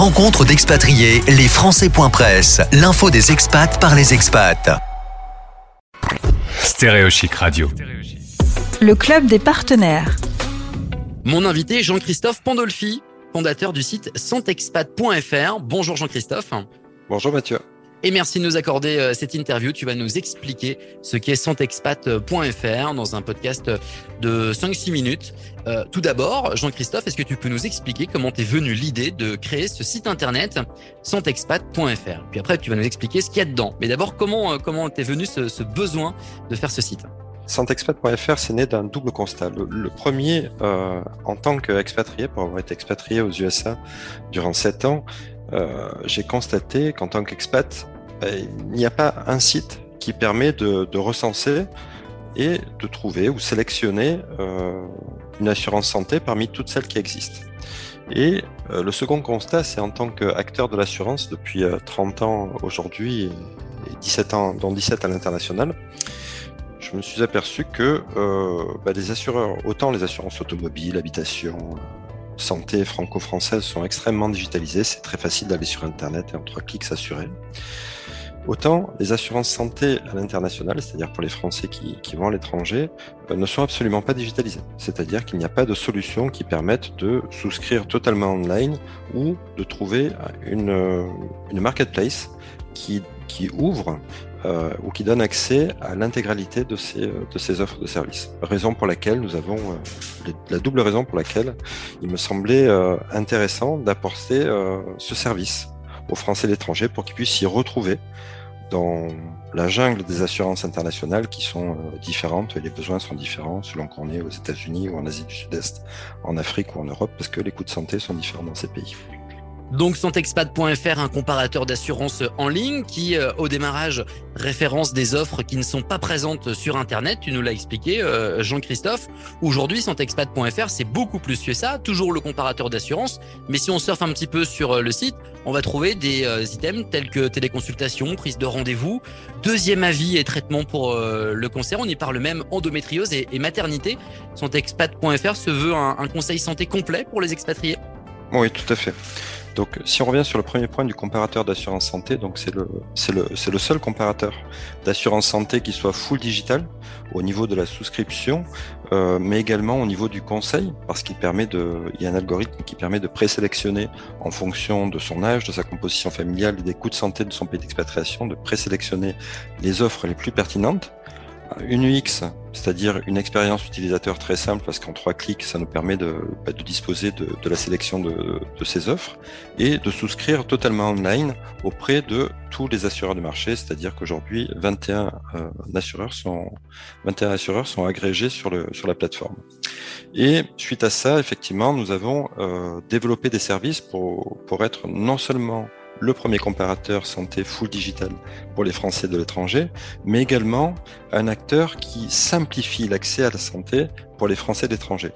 Rencontre d'expatriés, les Français.press, l'info des expats par les expats. Stéréochic Radio. Le club des partenaires. Mon invité, Jean-Christophe Pandolfi, fondateur du site santexpat.fr. Bonjour Jean-Christophe. Bonjour Mathieu. Et merci de nous accorder euh, cette interview. Tu vas nous expliquer ce qu'est santexpat.fr dans un podcast de 5-6 minutes. Euh, tout d'abord, Jean-Christophe, est-ce que tu peux nous expliquer comment t'es venu l'idée de créer ce site internet santexpat.fr Puis après, tu vas nous expliquer ce qu'il y a dedans. Mais d'abord, comment euh, comment t'es venu ce, besoin de faire ce site? Santexpat.fr, c'est né d'un double constat. Le, premier, en tant qu'expatrié, pour avoir été expatrié aux USA durant 7 ans, j'ai constaté qu'en tant qu'expat, ben, il n'y a pas un site qui permet de, recenser et de trouver ou sélectionner euh, une assurance santé parmi toutes celles qui existent. Et euh, le second constat, c'est en tant qu'acteur de l'assurance depuis 30 euh, ans aujourd'hui et 17 ans, dont 17 à l'international, je me suis aperçu que bah, les assureurs, autant les assurances automobiles, habitation, santé franco-françaises sont extrêmement digitalisées, c'est très facile d'aller sur Internet et en trois clics s'assurer. Autant les assurances santé à l'international, c'est-à-dire pour les Français qui, vont à l'étranger, euh, ne sont absolument pas digitalisées. C'est-à-dire qu'il n'y a pas de solution qui permette de souscrire totalement online ou de trouver une, euh, marketplace qui ouvre euh, ou qui donne accès à l'intégralité de ces, de ces offres de services. Raison pour laquelle nous avons, la double raison pour laquelle il me semblait intéressant d'apporter ce service aux Français de l'étranger pour qu'ils puissent s'y retrouver dans la jungle des assurances internationales qui sont euh, différentes et les besoins sont différents selon qu'on est aux États-Unis ou en Asie du Sud-Est, en Afrique ou en Europe, parce que les coûts de santé sont différents dans ces pays. Donc Santexpat.fr, un comparateur d'assurance en ligne qui, euh, au démarrage, référence des offres qui ne sont pas présentes sur Internet. Tu nous l'as expliqué, euh, Jean-Christophe. Aujourd'hui, Santexpat.fr, c'est beaucoup plus que ça. Toujours le comparateur d'assurance. Mais si on surfe un petit peu sur euh, le site, on va trouver des items tels que téléconsultation, prise de rendez-vous, deuxième avis et traitement pour le cancer. On y parle même endométriose et, maternité. Santexpat.fr se veut un, un conseil santé complet pour les expatriés. Oui, tout à fait. Donc, si on revient sur le premier point du comparateur d'assurance santé, donc c'est le, c'est le, c'est le seul comparateur d'assurance santé qui soit full digital au niveau de la souscription, euh, mais également au niveau du conseil, parce qu'il permet de, il y a un algorithme qui permet de présélectionner en fonction de son âge, de sa composition familiale et des coûts de santé de son pays d'expatriation, de présélectionner les offres les plus pertinentes. Une UX, c'est-à-dire une expérience utilisateur très simple parce qu'en trois clics, ça nous permet de, bah, disposer de, la sélection de, ces offres et de souscrire totalement online auprès de tous les assureurs de marché, c'est-à-dire qu'aujourd'hui, 21 euh, assureurs sont 21 assureurs sont agrégés sur, le, sur la plateforme. Et suite à ça, effectivement, nous avons euh, développé des services pour, pour être non seulement le premier comparateur santé full digital pour les Français de l'étranger, mais également un acteur qui simplifie l'accès à la santé pour les Français d'étranger.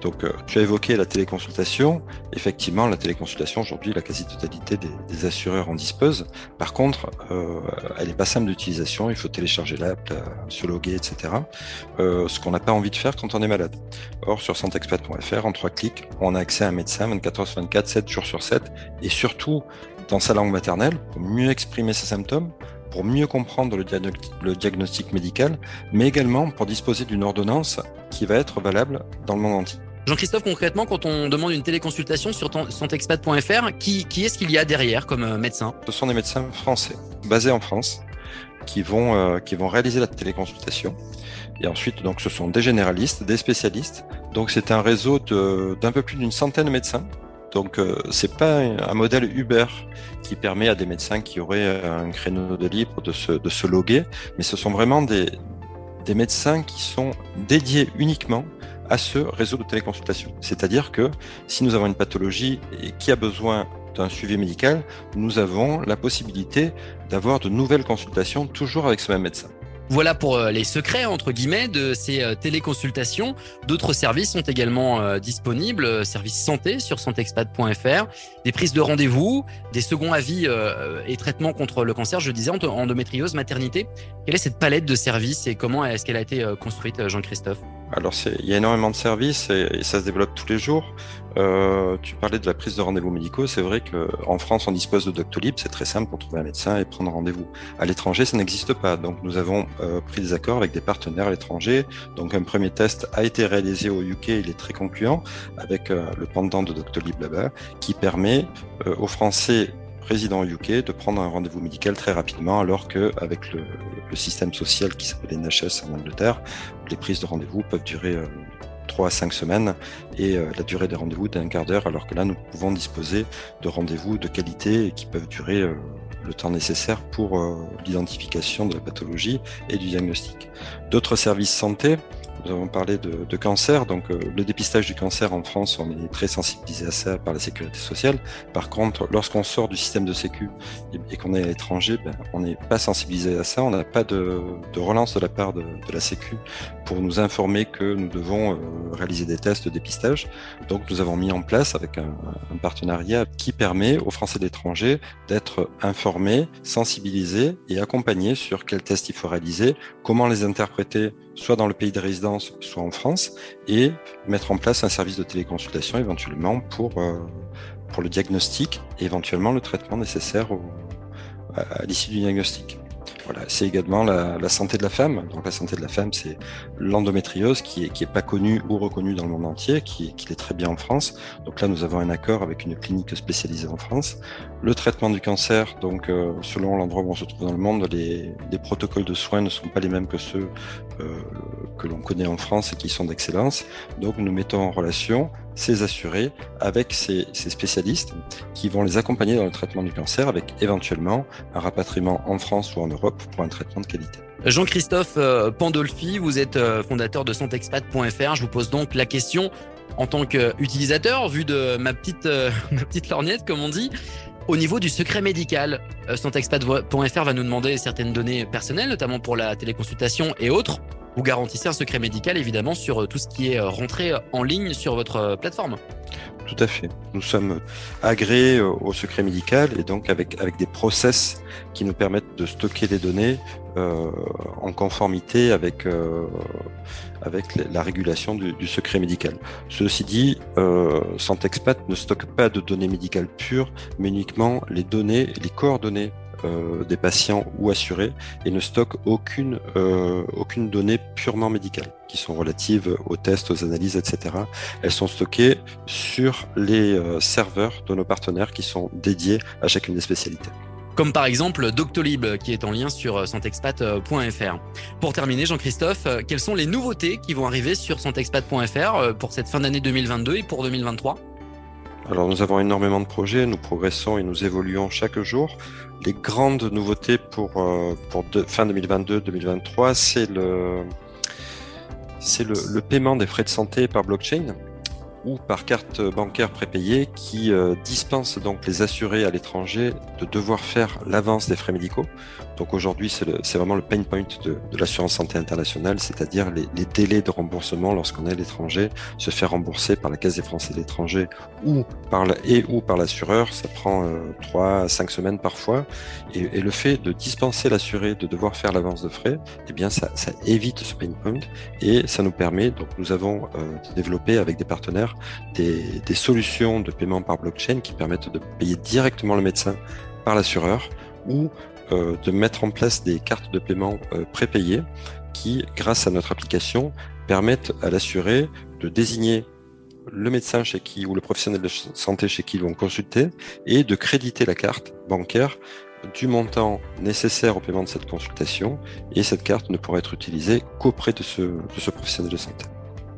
Donc, euh, tu as évoqué la téléconsultation. Effectivement, la téléconsultation, aujourd'hui, la quasi-totalité des, assureurs en disposent. Par contre, euh, elle n'est pas simple d'utilisation. Il faut télécharger l'app, se loguer, etc. Euh, ce qu'on n'a pas envie de faire quand on est malade. Or, sur santexpat.fr, en trois clics, on a accès à un médecin 24 heures sur 24, 7 jours sur 7. Et surtout, dans sa langue maternelle, pour mieux exprimer ses symptômes, pour mieux comprendre le, diagnostic médical, mais également pour disposer d'une ordonnance qui va être valable dans le monde entier. Jean-Christophe, concrètement, quand on demande une téléconsultation sur santexpat.fr, qui, qui est-ce qu'il y a derrière comme euh, médecin? Ce sont des médecins français, basés en France, qui vont, euh, qui vont réaliser la téléconsultation. Et ensuite, donc, ce sont des généralistes, des spécialistes. Donc, c'est un réseau d'un peu plus d'une centaine de médecins donc euh, c'est pas un modèle Uber qui permet à des médecins qui auraient un créneau de libre de se, de se loguer, mais ce sont vraiment des, des médecins qui sont dédiés uniquement à ce réseau de téléconsultation. C'est-à-dire que si nous avons une pathologie et qui a besoin d'un suivi médical, nous avons la possibilité d'avoir de nouvelles consultations toujours avec ce même médecin. Voilà pour les secrets, entre guillemets, de ces téléconsultations. D'autres services sont également disponibles, services santé sur santexpat.fr, des prises de rendez-vous, des seconds avis et traitements contre le cancer, je disais, endométriose, maternité. Quelle est cette palette de services et comment est-ce qu'elle a été construite, Jean-Christophe? Alors, il y a énormément de services et, ça se développe tous les jours. Euh, tu parlais de la prise de rendez-vous médicaux. C'est vrai qu'en France, on dispose de Doctolib. C'est très simple pour trouver un médecin et prendre rendez-vous. À l'étranger, ça n'existe pas. Donc, nous avons euh, pris des accords avec des partenaires à l'étranger. Donc, un premier test a été réalisé au UK. Il est très concluant avec euh, le pendant de Doctolib là-bas qui permet aux Français résident au UK de prendre un rendez-vous médical très rapidement, alors que avec le, système social qui s'appelle NHS en Angleterre, les prises de rendez-vous peuvent durer 3 euh, à 5 semaines et euh, la durée des rendez-vous d'un quart d'heure, alors que là, nous pouvons disposer de rendez-vous de qualité qui peuvent durer euh, le temps nécessaire pour l'identification de la pathologie et du diagnostic. D'autres services santé, nous avons parlé de, cancer, donc euh, le dépistage du cancer en France, on est très sensibilisé à ça par la sécurité sociale. Par contre, lorsqu'on sort du système de sécu et, qu'on est à l'étranger, ben, on n'est pas sensibilisé à ça, on n'a pas de, relance de la part de, la sécu pour nous informer que nous devons euh, réaliser des tests de dépistage. Donc nous avons mis en place avec un, un partenariat qui permet aux Français de l'étranger d'être informés, sensibilisés et accompagnés sur quels tests il faut réaliser, comment les interpréter soit dans le pays de résidence, soit en France, et mettre en place un service de téléconsultation éventuellement pour, euh, pour le diagnostic et éventuellement le traitement nécessaire à l'issue du diagnostic. Voilà, c'est également la, santé de la femme. Donc la santé de la femme, c'est l'endométriose qui est, qui est pas connue ou reconnue dans le monde entier, qui, qui est très bien en France. Donc là, nous avons un accord avec une clinique spécialisée en France. Le traitement du cancer, donc euh, selon l'endroit où on se trouve dans le monde, les, les, protocoles de soins ne sont pas les mêmes que ceux euh, que l'on connaît en France et qui sont d'excellence. Donc nous mettons en relation ces assurés avec ces, spécialistes qui vont les accompagner dans le traitement du cancer avec éventuellement un rapatriement en France ou en Europe pour un traitement de qualité. Jean-Christophe euh, Pandolfi, vous êtes euh, fondateur de santexpat.fr. Je vous pose donc la question en tant qu'utilisateur, vu de ma petite, euh, ma petite lorgnette, comme on dit. Au niveau du secret médical, santexpat.fr va nous demander certaines données personnelles, notamment pour la téléconsultation et autres. Vous garantissez un secret médical, évidemment, sur tout ce qui est rentré en ligne sur votre plateforme. Tout à fait. Nous sommes agréés au secret médical et donc avec, avec des process qui nous permettent de stocker les données euh, en conformité avec, euh, avec la régulation du, du, secret médical. Ceci dit, euh, Santexpat ne stocke pas de données médicales pures, mais uniquement les données, les coordonnées euh, des patients ou assurés et ne stocke aucune, euh, aucune donnée purement médicale qui sont relatives aux tests, aux analyses, etc. Elles sont stockées sur les euh, serveurs de nos partenaires qui sont dédiés à chacune des spécialités comme par exemple Doctolib qui est en lien sur santexpat.fr. Pour terminer, Jean-Christophe, quelles sont les nouveautés qui vont arriver sur santexpat.fr pour cette fin d'année 2022 et pour 2023 alors nous avons énormément de projets, nous progressons et nous évoluons chaque jour. Les grandes nouveautés pour, euh, fin 2022-2023, c'est le, paiement des frais de santé par blockchain ou par carte bancaire prépayée qui euh, dispense donc les assurés à l'étranger de devoir faire l'avance des frais médicaux. Donc aujourd'hui, c'est vraiment le pain point de, l'assurance santé internationale, c'est-à-dire les, délais de remboursement lorsqu'on est à l'étranger, se faire rembourser par la Caisse des Français de l'étranger ou par la, et ou par l'assureur, ça prend euh, 3 à 5 semaines parfois. Et, le fait de dispenser l'assuré de devoir faire l'avance de frais, eh bien ça, ça, évite ce pain point et ça nous permet, donc nous avons euh, développé avec des partenaires des, des solutions de paiement par blockchain qui permettent de payer directement le médecin par l'assureur ou de mettre en place des cartes de paiement euh, prépayées qui, grâce à notre application, permettent à l'assuré de désigner le médecin chez qui ou le professionnel de santé chez qui ils vont consulter et de créditer la carte bancaire du montant nécessaire au paiement de cette consultation et cette carte ne pourra être utilisée qu'auprès de ce, de ce professionnel de santé.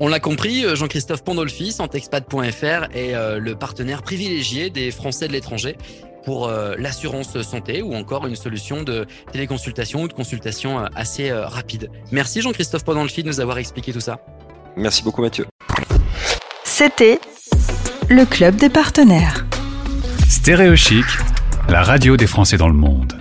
On l'a compris, euh, Jean-Christophe Pandolfi, santexpat.fr est le partenaire privilégié des Français de l'étranger pour euh, l'assurance santé ou encore une solution de téléconsultation ou de consultation euh, assez euh, rapide. Merci Jean-Christophe pendant le de nous avoir expliqué tout ça. Merci beaucoup Mathieu. C'était le club des partenaires. Stéréochic, la radio des Français dans le monde.